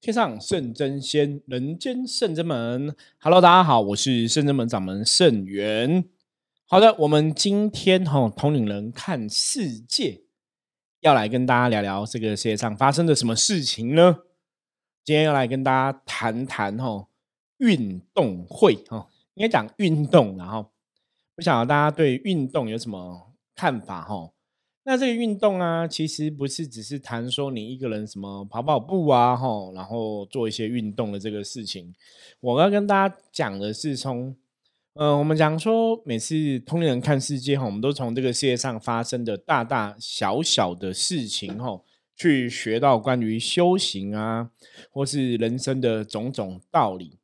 天上圣真仙，人间圣真门。Hello，大家好，我是圣真门掌门圣元。好的，我们今天哈统领人看世界，要来跟大家聊聊这个世界上发生的什么事情呢？今天要来跟大家谈谈哈运动会哈，应该讲运动，然后不晓得大家对运动有什么看法哈？那这个运动啊，其实不是只是谈说你一个人什么跑跑步啊，吼，然后做一些运动的这个事情。我要跟大家讲的是，从呃，我们讲说每次通灵人看世界哈，我们都从这个世界上发生的大大小小的事情吼，去学到关于修行啊，或是人生的种种道理。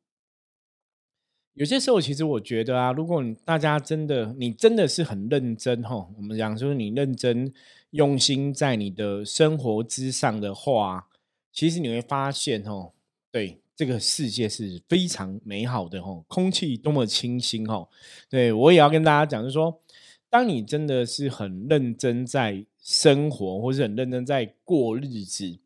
有些时候，其实我觉得啊，如果大家真的，你真的是很认真哈，我们讲就是你认真用心在你的生活之上的话，其实你会发现哦，对这个世界是非常美好的哈，空气多么清新哈。对我也要跟大家讲，就是说，当你真的是很认真在生活，或是很认真在过日子。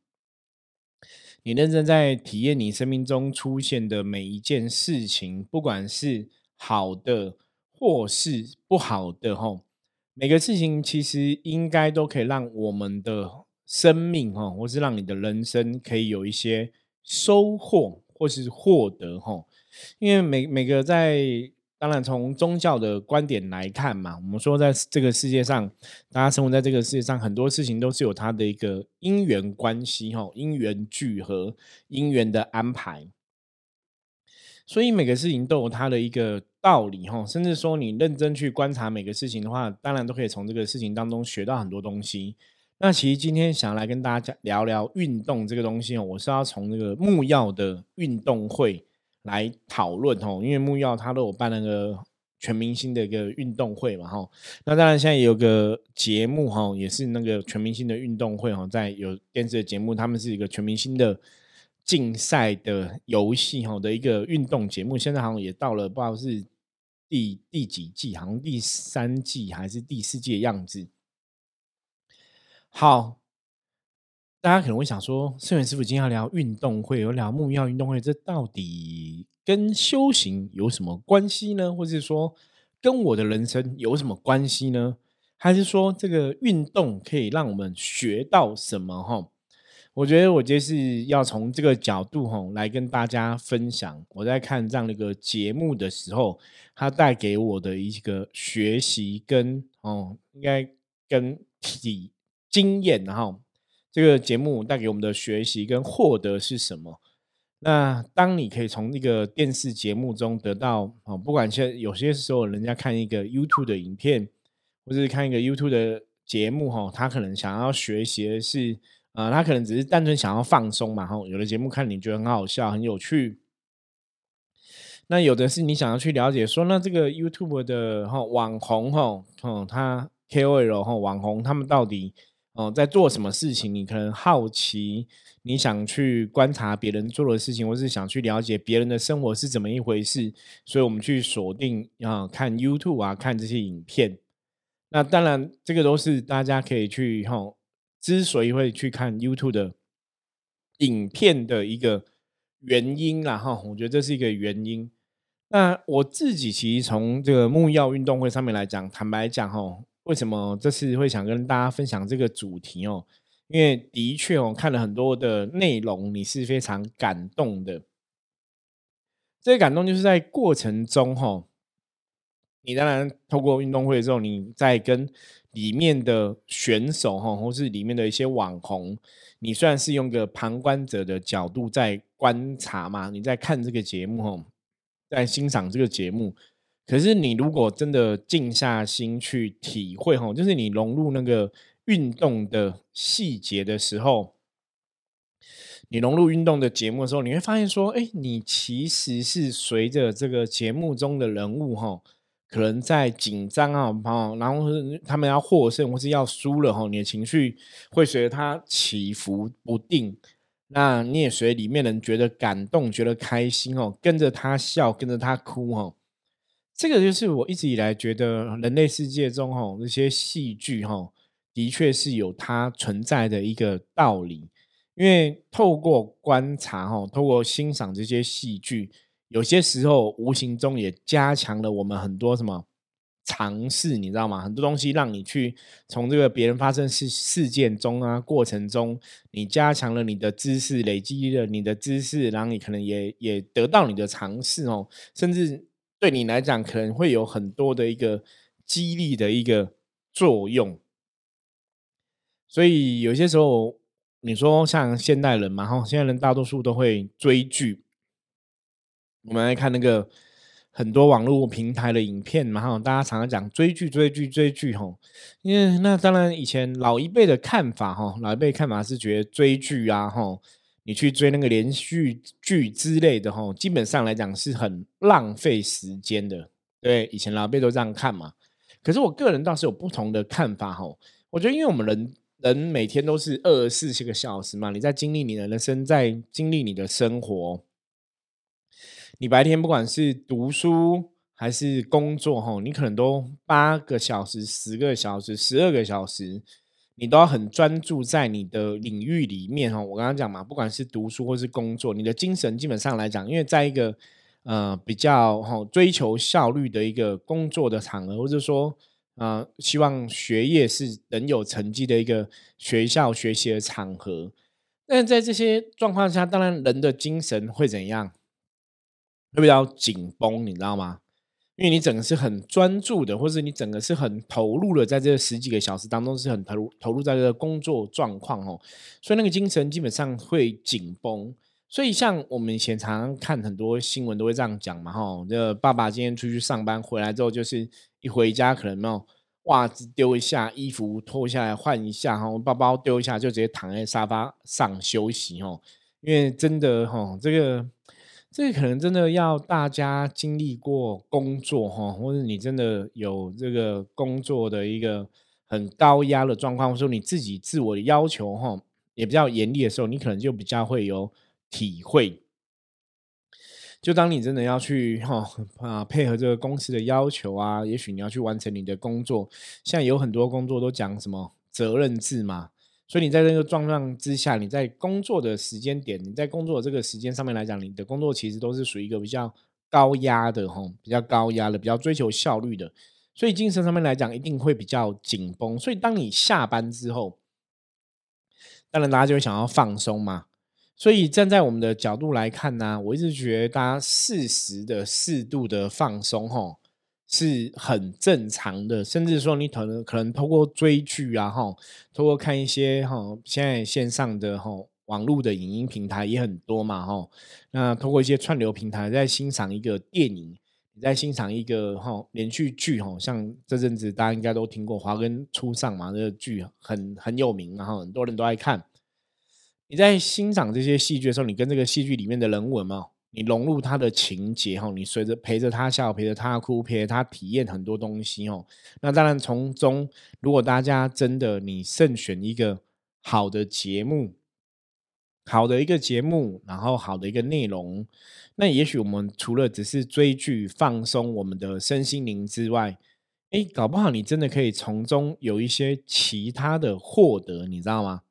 你认真在体验你生命中出现的每一件事情，不管是好的或是不好的，吼，每个事情其实应该都可以让我们的生命，哈，或是让你的人生可以有一些收获或是获得，吼，因为每每个在。当然，从宗教的观点来看嘛，我们说在这个世界上，大家生活在这个世界上，很多事情都是有它的一个因缘关系，哈，因缘聚合，因缘的安排。所以每个事情都有它的一个道理，哈，甚至说你认真去观察每个事情的话，当然都可以从这个事情当中学到很多东西。那其实今天想来跟大家聊聊运动这个东西哦，我是要从那个木曜的运动会。来讨论哦，因为木曜他都有办那个全明星的一个运动会嘛吼，那当然现在有个节目哈，也是那个全明星的运动会哈，在有电视的节目，他们是一个全明星的竞赛的游戏哈的一个运动节目，现在好像也到了不知道是第第几季，好像第三季还是第四季的样子。好。大家可能会想说，圣元师傅今天要聊运动会，有聊木曜运动会，这到底跟修行有什么关系呢？或者是说，跟我的人生有什么关系呢？还是说，这个运动可以让我们学到什么？哈，我觉得我就是要从这个角度哈来跟大家分享。我在看这样的一个节目的时候，它带给我的一个学习跟哦，应该跟体经验，然后。这个节目带给我们的学习跟获得是什么？那当你可以从那个电视节目中得到哦，不管现有些时候人家看一个 YouTube 的影片，或者是看一个 YouTube 的节目哈，他可能想要学习的是啊，他可能只是单纯想要放松嘛哈。有的节目看你觉得很好笑、很有趣，那有的是你想要去了解说，那这个 YouTube 的哈网红哈，哦，他 KOL 哈网红他们到底？哦，在做什么事情？你可能好奇，你想去观察别人做的事情，或是想去了解别人的生活是怎么一回事，所以我们去锁定啊，看 YouTube 啊，看这些影片。那当然，这个都是大家可以去哈，之所以会去看 YouTube 的影片的一个原因啦哈。我觉得这是一个原因。那我自己其实从这个木曜运动会上面来讲，坦白讲哈。为什么这次会想跟大家分享这个主题哦？因为的确哦，看了很多的内容，你是非常感动的。这个感动就是在过程中哈，你当然透过运动会之后，你在跟里面的选手哈，或是里面的一些网红，你虽然是用个旁观者的角度在观察嘛，你在看这个节目哈，在欣赏这个节目。可是你如果真的静下心去体会哈，就是你融入那个运动的细节的时候，你融入运动的节目的时候，你会发现说，哎，你其实是随着这个节目中的人物哈，可能在紧张啊，然后他们要获胜或是要输了哈，你的情绪会随着他起伏不定，那你也随里面人觉得感动，觉得开心哦，跟着他笑，跟着他哭哈。这个就是我一直以来觉得人类世界中哈那些戏剧哈，的确是有它存在的一个道理。因为透过观察哈，透过欣赏这些戏剧，有些时候无形中也加强了我们很多什么。尝试，你知道吗？很多东西让你去从这个别人发生事事件中啊过程中，你加强了你的知识，累积了你的知识，然后你可能也也得到你的尝试哦，甚至对你来讲可能会有很多的一个激励的一个作用。所以有些时候，你说像现代人嘛，哈，现在人大多数都会追剧。我们来看那个。很多网络平台的影片嘛，哈，大家常常讲追剧、追剧、追剧，吼，因为那当然以前老一辈的看法，哈，老一辈看法是觉得追剧啊，哈，你去追那个连续剧之类的，哈，基本上来讲是很浪费时间的。对，以前老辈都这样看嘛。可是我个人倒是有不同的看法，哈，我觉得因为我们人人每天都是二十四个小时嘛，你在经历你的人生，在经历你的生活。你白天不管是读书还是工作，哈，你可能都八个小时、十个小时、十二个小时，你都要很专注在你的领域里面，哈。我刚刚讲嘛，不管是读书或是工作，你的精神基本上来讲，因为在一个呃比较哈追求效率的一个工作的场合，或者说呃希望学业是能有成绩的一个学校学习的场合，但在这些状况下，当然人的精神会怎样？会比较紧绷，你知道吗？因为你整个是很专注的，或是你整个是很投入的，在这十几个小时当中是很投入投入在这个工作状况哦，所以那个精神基本上会紧绷。所以像我们以前常常看很多新闻都会这样讲嘛，哈，这爸爸今天出去上班回来之后，就是一回家可能没有袜子丢一下，衣服脱下来换一下，哈，包包丢一下就直接躺在沙发上休息，哦，因为真的哈，这个。这个可能真的要大家经历过工作哈，或者你真的有这个工作的一个很高压的状况，或者说你自己自我的要求哈也比较严厉的时候，你可能就比较会有体会。就当你真的要去哈啊配合这个公司的要求啊，也许你要去完成你的工作，现在有很多工作都讲什么责任制嘛。所以你在这个状况之下，你在工作的时间点，你在工作的这个时间上面来讲，你的工作其实都是属于一个比较高压的哈，比较高压的，比较追求效率的，所以精神上面来讲一定会比较紧绷。所以当你下班之后，当然大家就会想要放松嘛。所以站在我们的角度来看呢，我一直觉得大家适时的、适度的放松哈。是很正常的，甚至说你可能可能通过追剧啊，哈，通过看一些哈，现在线上的哈网络的影音平台也很多嘛，哈，那通过一些串流平台在欣赏一个电影，你在欣赏一个哈连续剧，哈，像这阵子大家应该都听过《华根初上》嘛，这个剧很很有名，然后很多人都爱看。你在欣赏这些戏剧的时候，你跟这个戏剧里面的人物嘛。你融入他的情节哈，你随着陪着他笑，陪着他哭，陪着他体验很多东西哦。那当然从中，如果大家真的你慎选一个好的节目，好的一个节目，然后好的一个内容，那也许我们除了只是追剧放松我们的身心灵之外，哎，搞不好你真的可以从中有一些其他的获得，你知道吗？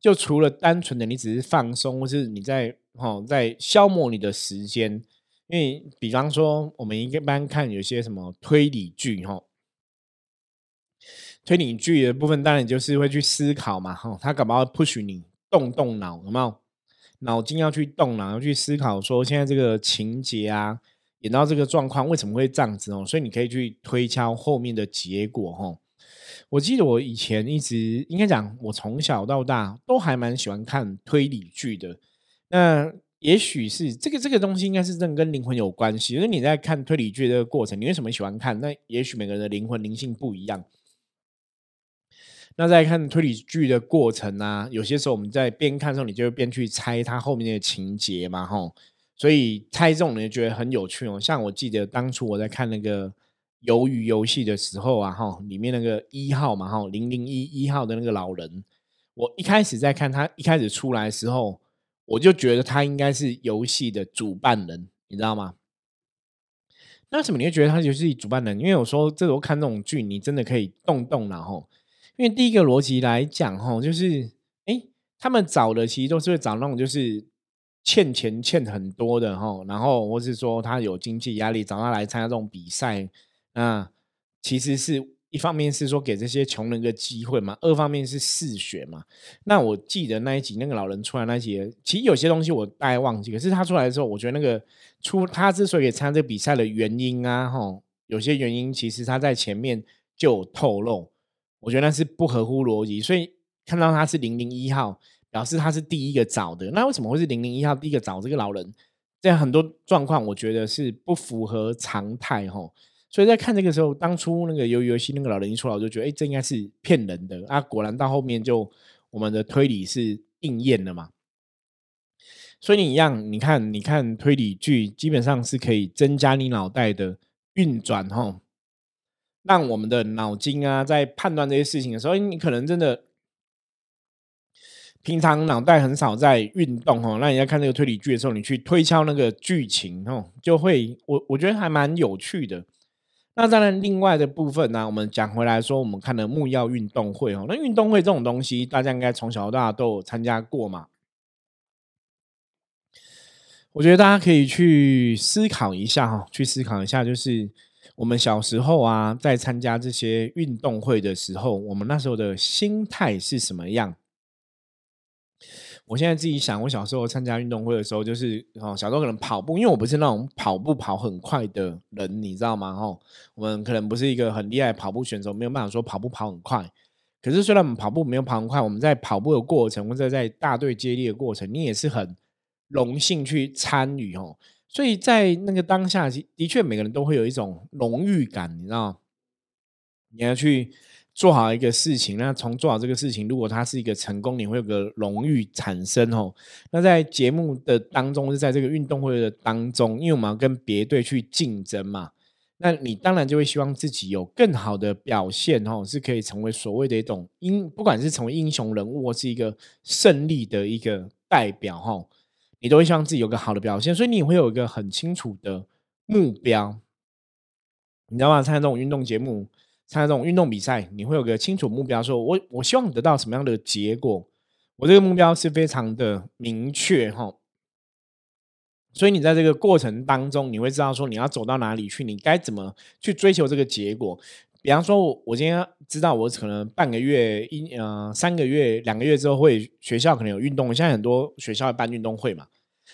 就除了单纯的你只是放松，或是你在。哦，在消磨你的时间，因为比方说，我们一般看有些什么推理剧，哈，推理剧的部分当然就是会去思考嘛，哈，他搞不好 push 你动动脑，有没有？脑筋要去动脑，要去思考，说现在这个情节啊，演到这个状况为什么会这样子哦？所以你可以去推敲后面的结果，哈。我记得我以前一直应该讲，我从小到大都还蛮喜欢看推理剧的。那也许是这个这个东西应该是真的跟灵魂有关系，因为你在看推理剧这个过程，你为什么喜欢看？那也许每个人的灵魂灵性不一样。那在看推理剧的过程呢，有些时候我们在边看的时候，你就会边去猜它后面的情节嘛，吼。所以猜这种人觉得很有趣哦。像我记得当初我在看那个鱿鱼游戏的时候啊，哈，里面那个一号嘛，哈，零零一一号的那个老人，我一开始在看他一开始出来的时候。我就觉得他应该是游戏的主办人，你知道吗？那为什么你会觉得他游戏主办人？因为有时候这时候看这种剧，你真的可以动动脑吼。因为第一个逻辑来讲吼，就是哎，他们找的其实都是会找那种就是欠钱欠很多的哈，然后或是说他有经济压力，找他来参加这种比赛，那其实是。一方面是说给这些穷人个机会嘛，二方面是试学嘛。那我记得那一集那个老人出来那一集，其实有些东西我大概忘记，可是他出来的时候，我觉得那个出他之所以参加这个比赛的原因啊，哈，有些原因其实他在前面就有透露，我觉得那是不合乎逻辑。所以看到他是零零一号，表示他是第一个找的，那为什么会是零零一号第一个找这个老人？这样很多状况，我觉得是不符合常态，哈。所以在看这个时候，当初那个鱿鱼游戏那个老人一出来，我就觉得，哎，这应该是骗人的啊！果然到后面就我们的推理是应验了嘛。所以你一样，你看，你看推理剧，基本上是可以增加你脑袋的运转，哈，让我们的脑筋啊，在判断这些事情的时候，你可能真的平常脑袋很少在运动，哈，那你在看那个推理剧的时候，你去推敲那个剧情，哦，就会，我我觉得还蛮有趣的。那当然，另外的部分呢，我们讲回来说，我们看的木曜运动会哦，那运动会这种东西，大家应该从小到大都有参加过嘛。我觉得大家可以去思考一下哈，去思考一下，就是我们小时候啊，在参加这些运动会的时候，我们那时候的心态是什么样？我现在自己想，我小时候参加运动会的时候，就是哦，小时候可能跑步，因为我不是那种跑步跑很快的人，你知道吗？哦，我们可能不是一个很厉害跑步选手，没有办法说跑步跑很快。可是虽然我们跑步没有跑很快，我们在跑步的过程或者在大队接力的过程，你也是很荣幸去参与哦。所以在那个当下，的确每个人都会有一种荣誉感，你知道，你要去。做好一个事情，那从做好这个事情，如果它是一个成功，你会有个荣誉产生哦。那在节目的当中，是在这个运动会的当中，因为我们要跟别队去竞争嘛，那你当然就会希望自己有更好的表现哦，是可以成为所谓的一种英，不管是成为英雄人物或是一个胜利的一个代表哈，你都会希望自己有个好的表现，所以你会有一个很清楚的目标，你知道吗？参加这种运动节目。参加这种运动比赛，你会有个清楚目标，说我我希望得到什么样的结果，我这个目标是非常的明确哈。所以你在这个过程当中，你会知道说你要走到哪里去，你该怎么去追求这个结果。比方说，我我今天知道我可能半个月一呃三个月两个月之后会学校可能有运动，现在很多学校办运动会嘛，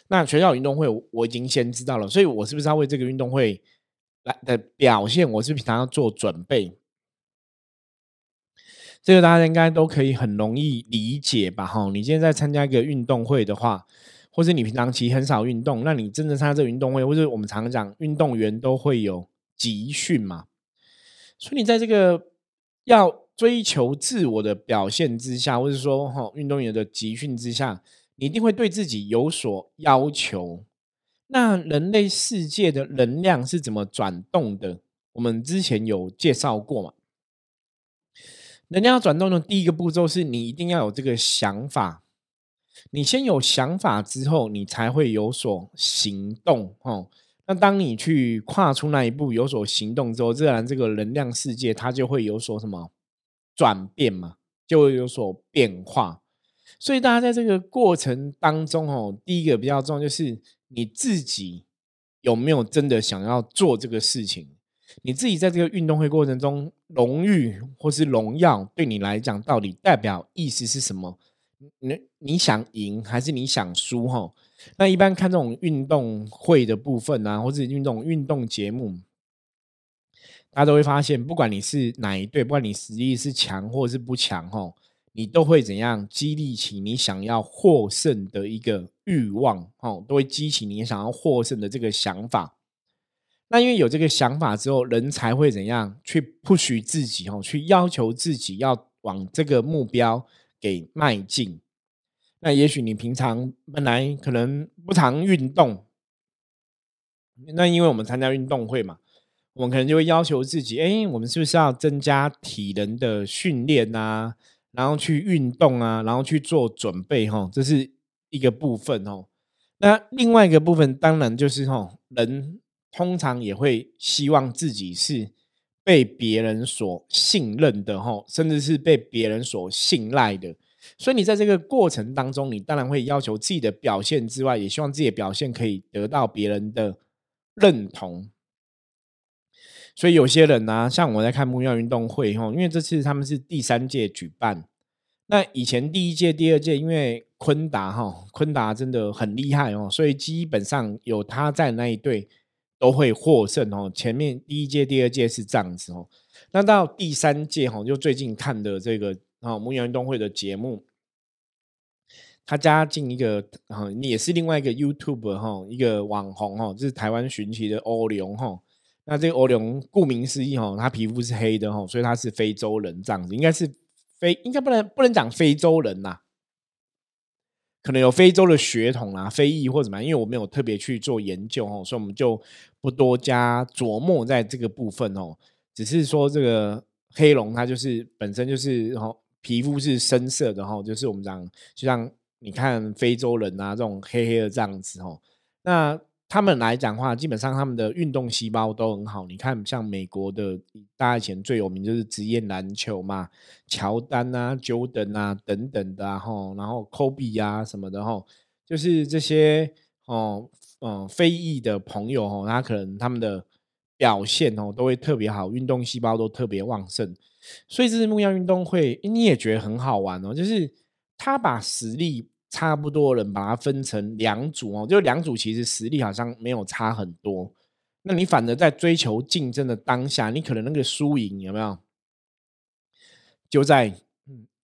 那学校运动会我已经先知道了，所以我是不是要为这个运动会来的表现，我是平常要做准备？这个大家应该都可以很容易理解吧？哈，你今天在参加一个运动会的话，或者你平常其实很少运动，那你真的参加这个运动会，或者我们常常讲运动员都会有集训嘛？所以你在这个要追求自我的表现之下，或者说哈运动员的集训之下，你一定会对自己有所要求。那人类世界的能量是怎么转动的？我们之前有介绍过嘛？能量转动的第一个步骤是你一定要有这个想法，你先有想法之后，你才会有所行动。哦，那当你去跨出那一步，有所行动之后，自然这个能量世界它就会有所什么转变嘛，就会有所变化。所以大家在这个过程当中，哦，第一个比较重要就是你自己有没有真的想要做这个事情。你自己在这个运动会过程中，荣誉或是荣耀对你来讲，到底代表意思是什么？你你想赢还是你想输？哈，那一般看这种运动会的部分啊，或者运动运动节目，大家都会发现，不管你是哪一队，不管你实力是强或者是不强，哈，你都会怎样激励起你想要获胜的一个欲望，哦，都会激起你想要获胜的这个想法。那因为有这个想法之后，人才会怎样去不许自己哦，去要求自己要往这个目标给迈进。那也许你平常本来可能不常运动，那因为我们参加运动会嘛，我们可能就会要求自己，哎，我们是不是要增加体能的训练啊？然后去运动啊，然后去做准备哈，这是一个部分哦。那另外一个部分，当然就是哈人。通常也会希望自己是被别人所信任的哈，甚至是被别人所信赖的。所以你在这个过程当中，你当然会要求自己的表现之外，也希望自己的表现可以得到别人的认同。所以有些人呢，像我在看木曜运动会哈，因为这次他们是第三届举办，那以前第一届、第二届，因为昆达哈，昆达真的很厉害哦，所以基本上有他在那一队都会获胜哦。前面第一届、第二届是这样子哦，那到第三届哈，就最近看的这个啊木曜运动会的节目。他加进一个哈，也是另外一个 YouTube 哈，一个网红哈，就是台湾寻奇的欧龙哈。那这个欧龙顾名思义哈，他皮肤是黑的哈，所以他是非洲人这样子，应该是非应该不能不能讲非洲人呐，可能有非洲的血统啊，非裔或怎么样，因为我没有特别去做研究哦，所以我们就不多加琢磨在这个部分哦，只是说这个黑龙它就是本身就是哦皮肤是深色的哈，就是我们讲就像。你看非洲人啊，这种黑黑的这样子哦，那他们来讲话，基本上他们的运动细胞都很好。你看，像美国的，大家以前最有名就是职业篮球嘛，乔丹啊、Jordan 啊等等的哈，然后 Kobe 啊什么的哈，就是这些哦，嗯，非裔的朋友哦，他可能他们的表现哦都会特别好，运动细胞都特别旺盛，所以这次木曜运动会你也觉得很好玩哦，就是他把实力。差不多人把它分成两组哦，就两组其实实力好像没有差很多。那你反而在追求竞争的当下，你可能那个输赢有没有就在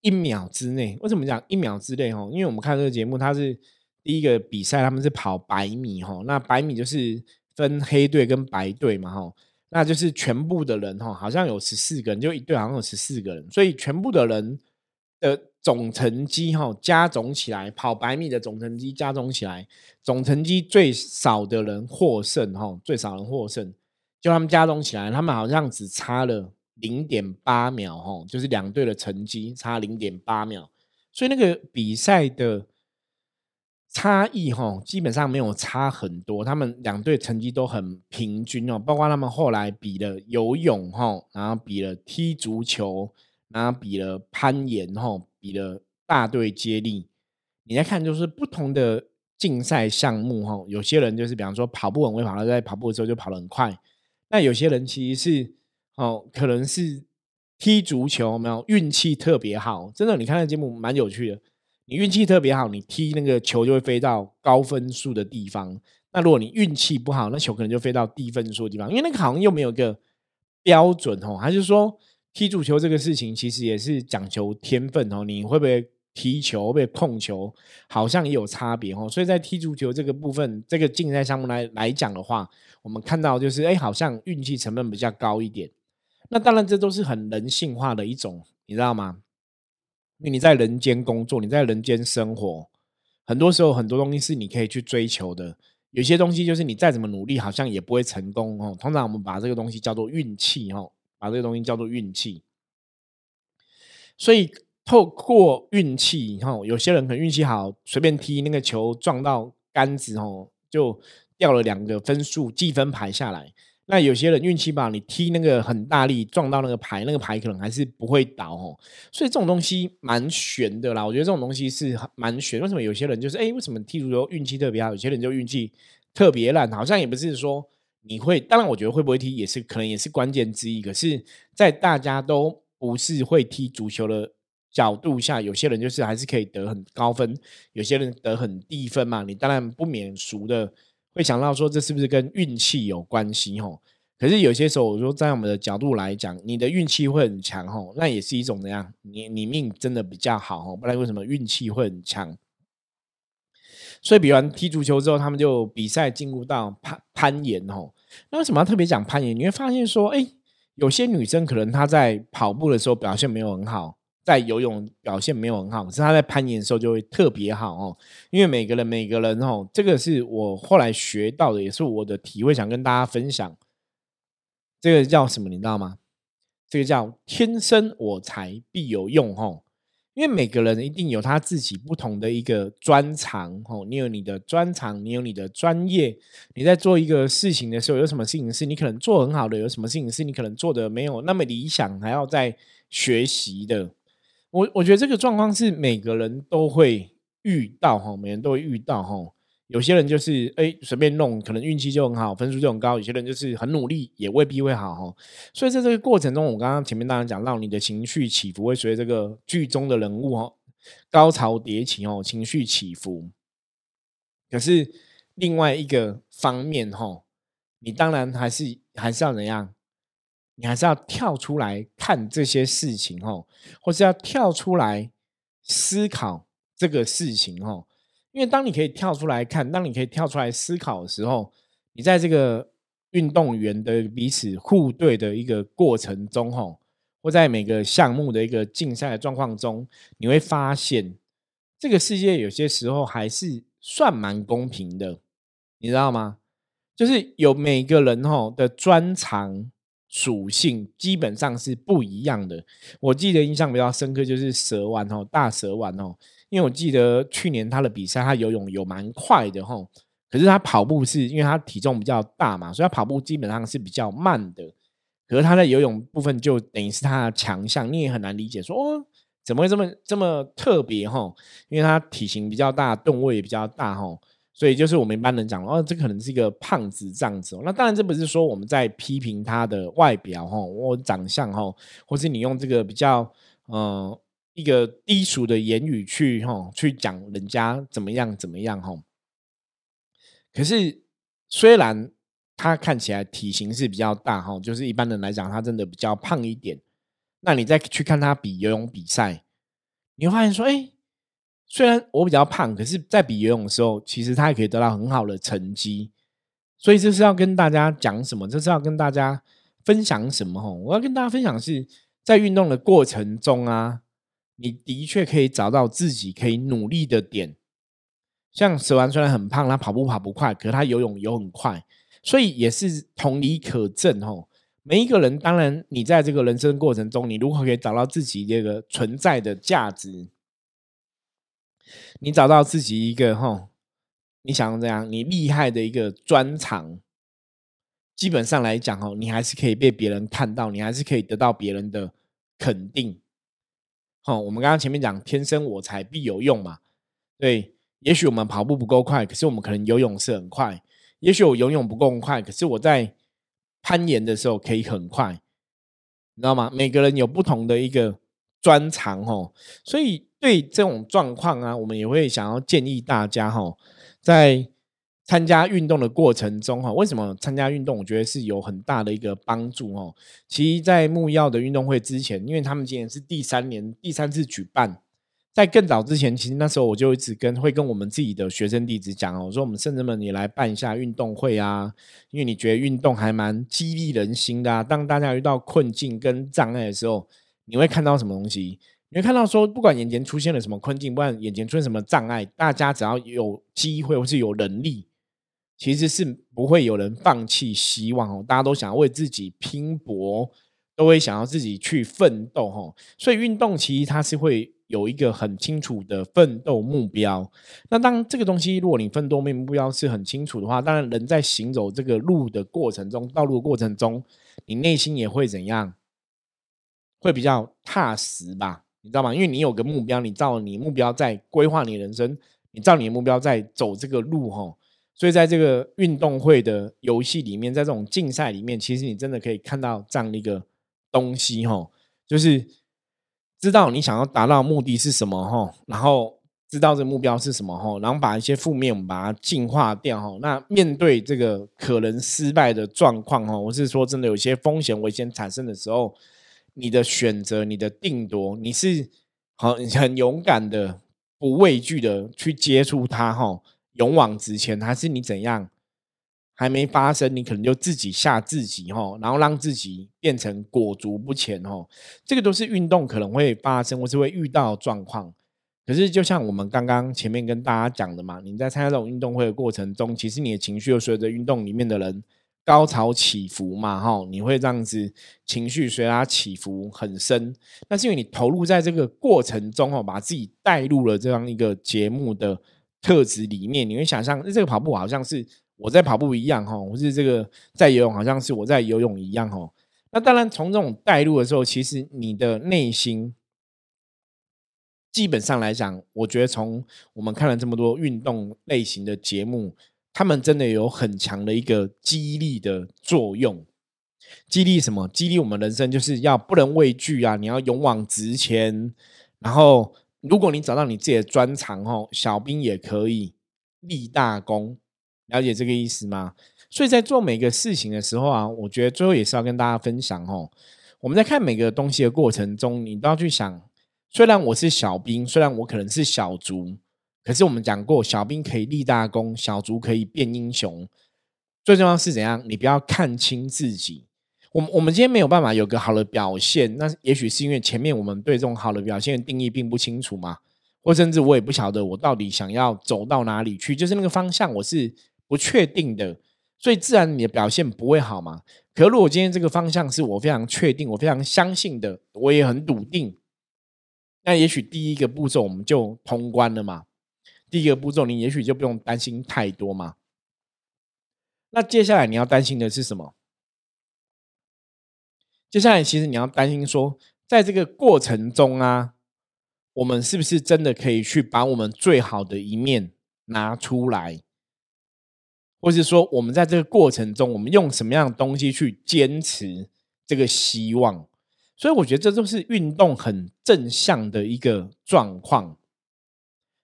一秒之内？为什么讲一秒之内？哦，因为我们看这个节目，它是第一个比赛，他们是跑百米哈。那百米就是分黑队跟白队嘛哈，那就是全部的人哈，好像有十四个人，就一队好像有十四个人，所以全部的人的。总成绩哈加总起来，跑百米的总成绩加总起来，总成绩最少的人获胜哈，最少人获胜，就他们加总起来，他们好像只差了零点八秒哈，就是两队的成绩差零点八秒，所以那个比赛的差异哈，基本上没有差很多，他们两队成绩都很平均哦，包括他们后来比了游泳哈，然后比了踢足球，然后比了攀岩哈。比的大队接力，你在看就是不同的竞赛项目哈，有些人就是比方说跑步很会跑，在跑步的时候就跑得很快。那有些人其实是哦，可能是踢足球，没有运气特别好。真的，你看那节目蛮有趣的。你运气特别好，你踢那个球就会飞到高分数的地方。那如果你运气不好，那球可能就飞到低分数的地方。因为那个好像又没有一个标准哦，还是说？踢足球这个事情其实也是讲求天分哦，你会不会踢球，会不会控球，好像也有差别哦。所以在踢足球这个部分，这个竞赛项目来来讲的话，我们看到就是，哎，好像运气成分比较高一点。那当然，这都是很人性化的一种，你知道吗？因为你在人间工作，你在人间生活，很多时候很多东西是你可以去追求的。有些东西就是你再怎么努力，好像也不会成功哦。通常我们把这个东西叫做运气哦。把这个东西叫做运气，所以透过运气，哈，有些人可能运气好，随便踢那个球撞到杆子，哦，就掉了两个分数计分牌下来。那有些人运气不好，你踢那个很大力撞到那个牌，那个牌可能还是不会倒，哦。所以这种东西蛮悬的啦。我觉得这种东西是蛮悬。为什么有些人就是哎，为什么踢足球运气特别好，有些人就运气特别烂？好像也不是说。你会当然，我觉得会不会踢也是可能也是关键之一。可是，在大家都不是会踢足球的角度下，有些人就是还是可以得很高分，有些人得很低分嘛。你当然不免俗的会想到说，这是不是跟运气有关系？吼，可是有些时候，我说在我们的角度来讲，你的运气会很强，吼，那也是一种怎样？你你命真的比较好，吼，不然为什么运气会很强？所以比完踢足球之后，他们就比赛进入到攀攀岩，吼。那为什么要特别讲攀岩？你会发现说，哎，有些女生可能她在跑步的时候表现没有很好，在游泳表现没有很好，可是她在攀岩的时候就会特别好哦。因为每个人每个人哦，这个是我后来学到的，也是我的体会，想跟大家分享。这个叫什么？你知道吗？这个叫天生我材必有用，吼。因为每个人一定有他自己不同的一个专长，吼，你有你的专长，你有你的专业，你在做一个事情的时候，有什么事情是你可能做很好的，有什么事情是你可能做的没有那么理想，还要再学习的。我我觉得这个状况是每个人都会遇到哈，每人都会遇到哈。有些人就是哎随便弄，可能运气就很好，分数就很高；有些人就是很努力，也未必会好哈。所以在这个过程中，我刚刚前面当然讲到，你的情绪起伏会随着这个剧中的人物哦高潮迭起哦，情绪起伏。可是另外一个方面哈，你当然还是还是要怎样？你还是要跳出来看这些事情哈，或是要跳出来思考这个事情哈。因为当你可以跳出来看，当你可以跳出来思考的时候，你在这个运动员的彼此互对的一个过程中，吼，或在每个项目的一个竞赛的状况中，你会发现这个世界有些时候还是算蛮公平的，你知道吗？就是有每个人吼的专长属性基本上是不一样的。我记得印象比较深刻就是蛇丸吼，大蛇丸吼。因为我记得去年他的比赛，他游泳有蛮快的吼，可是他跑步是因为他体重比较大嘛，所以他跑步基本上是比较慢的。可是他在游泳部分就等于是他的强项，你也很难理解说哦，怎么会这么这么特别吼？因为他体型比较大，吨位也比较大吼，所以就是我们一般人讲哦，这可能是一个胖子这样子。那当然这不是说我们在批评他的外表吼，我长相吼，或是你用这个比较嗯。一个低俗的言语去哈去讲人家怎么样怎么样哈，可是虽然他看起来体型是比较大哈，就是一般人来讲他真的比较胖一点。那你再去看他比游泳比赛，你会发现说，哎，虽然我比较胖，可是在比游泳的时候，其实他也可以得到很好的成绩。所以这是要跟大家讲什么？这是要跟大家分享什么？哈，我要跟大家分享是在运动的过程中啊。你的确可以找到自己可以努力的点，像蛇丸虽然很胖，他跑步跑不快，可他游泳游很快，所以也是同理可证吼。每一个人，当然你在这个人生过程中，你如何可以找到自己这个存在的价值？你找到自己一个吼，你想这样，你厉害的一个专长，基本上来讲哦，你还是可以被别人看到，你还是可以得到别人的肯定。哦，我们刚刚前面讲天生我材必有用嘛，对，也许我们跑步不够快，可是我们可能游泳是很快；也许我游泳不够快，可是我在攀岩的时候可以很快，你知道吗？每个人有不同的一个专长哦，所以对这种状况啊，我们也会想要建议大家哈，在。参加运动的过程中，哈，为什么参加运动？我觉得是有很大的一个帮助，哦。其实，在木曜的运动会之前，因为他们今年是第三年、第三次举办，在更早之前，其实那时候我就一直跟会跟我们自己的学生弟子讲哦，我说我们圣人们也来办一下运动会啊，因为你觉得运动还蛮激励人心的。当大家遇到困境跟障碍的时候，你会看到什么东西？你会看到说，不管眼前出现了什么困境，不管眼前出现什么障碍，大家只要有机会或是有能力。其实是不会有人放弃希望哦，大家都想要为自己拼搏，都会想要自己去奋斗哈。所以运动其实它是会有一个很清楚的奋斗目标。那当这个东西，如果你奋斗目标是很清楚的话，当然人在行走这个路的过程中，道路的过程中，你内心也会怎样？会比较踏实吧？你知道吗？因为你有个目标，你照你目标在规划你人生，你照你的目标在走这个路哈。所以，在这个运动会的游戏里面，在这种竞赛里面，其实你真的可以看到这样的一个东西，哈，就是知道你想要达到目的是什么，哈，然后知道这目标是什么，哈，然后把一些负面我们把它净化掉，哈。那面对这个可能失败的状况，哈，我是说真的，有些风险危险产生的时候，你的选择、你的定夺，你是很很勇敢的、不畏惧的去接触它，哈。勇往直前，还是你怎样还没发生，你可能就自己吓自己哈，然后让自己变成裹足不前哈。这个都是运动可能会发生或是会遇到状况。可是就像我们刚刚前面跟大家讲的嘛，你在参加这种运动会的过程中，其实你的情绪又随着运动里面的人高潮起伏嘛哈，你会这样子情绪随它起伏很深。那是因为你投入在这个过程中哦，把自己带入了这样一个节目的。特质里面，你会想象这个跑步好像是我在跑步一样哈，或是这个在游泳好像是我在游泳一样哈。那当然，从这种带入的时候，其实你的内心基本上来讲，我觉得从我们看了这么多运动类型的节目，他们真的有很强的一个激励的作用。激励什么？激励我们人生就是要不能畏惧啊！你要勇往直前。然后，如果你找到你自己的专长，哦，小兵也可以立大功。了解这个意思吗？所以在做每个事情的时候啊，我觉得最后也是要跟大家分享哦。我们在看每个东西的过程中，你都要去想：虽然我是小兵，虽然我可能是小卒，可是我们讲过，小兵可以立大功，小卒可以变英雄。最重要是怎样？你不要看清自己。我我们今天没有办法有个好的表现，那也许是因为前面我们对这种好的表现的定义并不清楚嘛，或甚至我也不晓得我到底想要走到哪里去，就是那个方向我是不确定的，所以自然你的表现不会好嘛。可如果今天这个方向是我非常确定、我非常相信的，我也很笃定，那也许第一个步骤我们就通关了嘛。第一个步骤你也许就不用担心太多嘛。那接下来你要担心的是什么？接下来，其实你要担心说，在这个过程中啊，我们是不是真的可以去把我们最好的一面拿出来，或是说，我们在这个过程中，我们用什么样的东西去坚持这个希望？所以，我觉得这都是运动很正向的一个状况。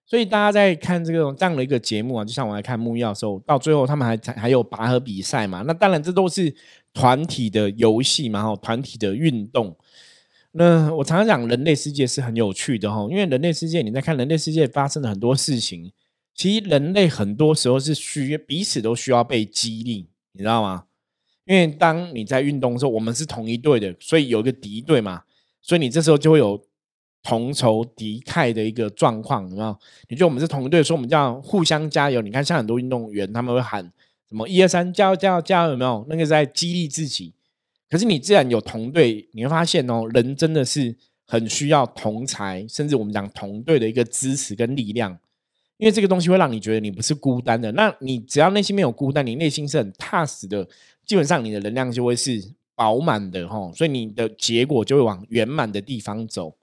所以，大家在看这个这样的一个节目啊，就像我来看木曜的时候，到最后他们还还有拔河比赛嘛？那当然，这都是。团体的游戏嘛，哈，团体的运动。那我常常讲，人类世界是很有趣的哈，因为人类世界你在看人类世界发生的很多事情，其实人类很多时候是需彼此都需要被激励，你知道吗？因为当你在运动的时候，我们是同一队的，所以有一个敌对嘛，所以你这时候就会有同仇敌忾的一个状况，你知道？你觉得我们是同一队，所以我们这样互相加油。你看，像很多运动员，他们会喊。什么一二三，加油加油加油！有没有那个在激励自己？可是你自然有同队，你会发现哦，人真的是很需要同才，甚至我们讲同队的一个支持跟力量，因为这个东西会让你觉得你不是孤单的。那你只要内心没有孤单，你内心是很踏实的，基本上你的能量就会是饱满的哈，所以你的结果就会往圆满的地方走。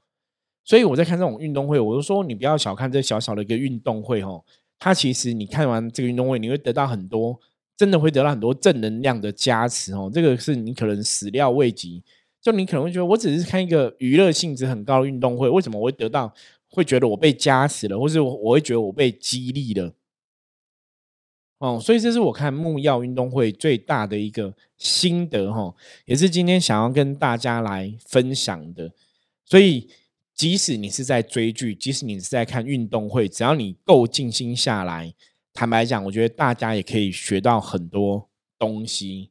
所以我在看这种运动会，我就说你不要小看这小小的一个运动会哈，它其实你看完这个运动会，你会得到很多。真的会得到很多正能量的加持哦，这个是你可能始料未及。就你可能会觉得，我只是看一个娱乐性质很高的运动会，为什么我会得到？会觉得我被加持了，或是我我会觉得我被激励了。哦，所以这是我看木曜运动会最大的一个心得哈，也是今天想要跟大家来分享的。所以，即使你是在追剧，即使你是在看运动会，只要你够静心下来。坦白讲，我觉得大家也可以学到很多东西。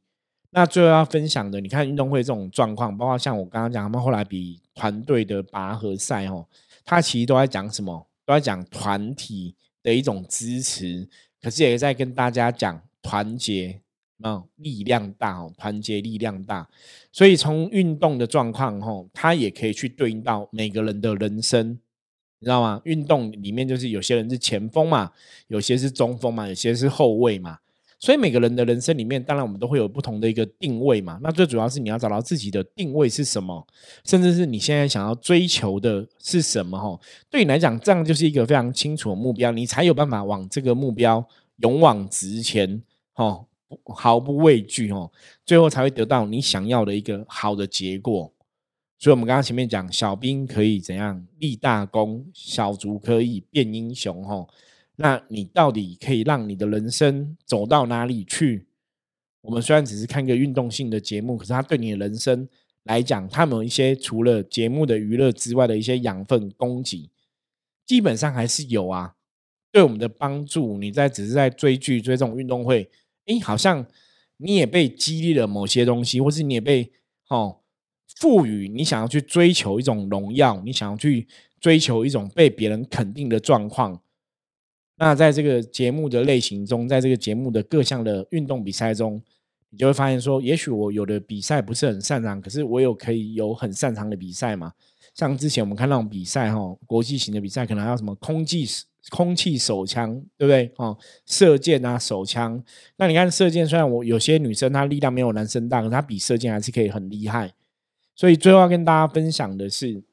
那最后要分享的，你看运动会这种状况，包括像我刚刚讲，他们后来比团队的拔河赛哦，他其实都在讲什么？都在讲团体的一种支持，可是也在跟大家讲团结，啊，力量大哦，团结力量大。所以从运动的状况哦，它也可以去对应到每个人的人生。你知道吗？运动里面就是有些人是前锋嘛，有些是中锋嘛，有些是后卫嘛。所以每个人的人生里面，当然我们都会有不同的一个定位嘛。那最主要是你要找到自己的定位是什么，甚至是你现在想要追求的是什么？哈，对你来讲，这样就是一个非常清楚的目标，你才有办法往这个目标勇往直前，哈，毫不畏惧，哈，最后才会得到你想要的一个好的结果。所以，我们刚刚前面讲，小兵可以怎样立大功，小卒可以变英雄，吼。那你到底可以让你的人生走到哪里去？我们虽然只是看个运动性的节目，可是它对你的人生来讲，它有一些除了节目的娱乐之外的一些养分供给，基本上还是有啊。对我们的帮助，你在只是在追剧追这种运动会，诶，好像你也被激励了某些东西，或是你也被哦。赋予你想要去追求一种荣耀，你想要去追求一种被别人肯定的状况。那在这个节目的类型中，在这个节目的各项的运动比赛中，你就会发现说，也许我有的比赛不是很擅长，可是我有可以有很擅长的比赛嘛。像之前我们看那种比赛哈，国际型的比赛，可能还有什么空气空气手枪，对不对？哦，射箭啊，手枪。那你看射箭，虽然我有些女生她力量没有男生大，可是她比射箭还是可以很厉害。所以最后要跟大家分享的是，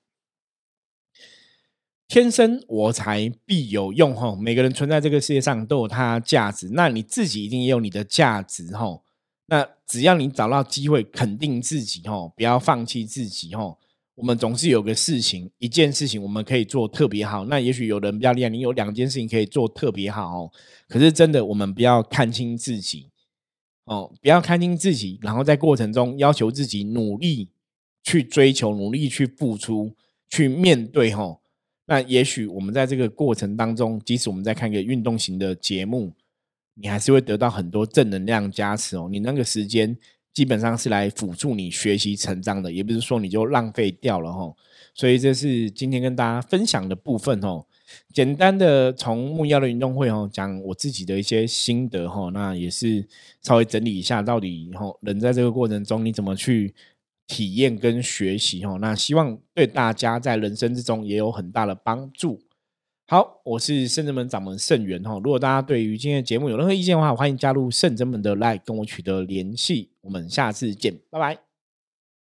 天生我材必有用哈，每个人存在这个世界上都有他价值，那你自己一定也有你的价值哈。那只要你找到机会肯定自己哈，不要放弃自己哈。我们总是有个事情，一件事情我们可以做特别好。那也许有人比较厉害，你有两件事情可以做特别好。可是真的，我们不要看清自己哦，不要看清自己，然后在过程中要求自己努力去追求，努力去付出，去面对哈。那也许我们在这个过程当中，即使我们在看一个运动型的节目，你还是会得到很多正能量加持哦。你那个时间基本上是来辅助你学习成长的，也不是说你就浪费掉了哈。所以这是今天跟大家分享的部分哦。简单的从木曜的运动会哦，讲我自己的一些心得哈。那也是稍微整理一下，到底后人在这个过程中你怎么去。体验跟学习哦，那希望对大家在人生之中也有很大的帮助。好，我是圣真门掌门圣元哈。如果大家对于今天的节目有任何意见的话，欢迎加入圣真门的 Line 跟我取得联系。我们下次见，拜拜。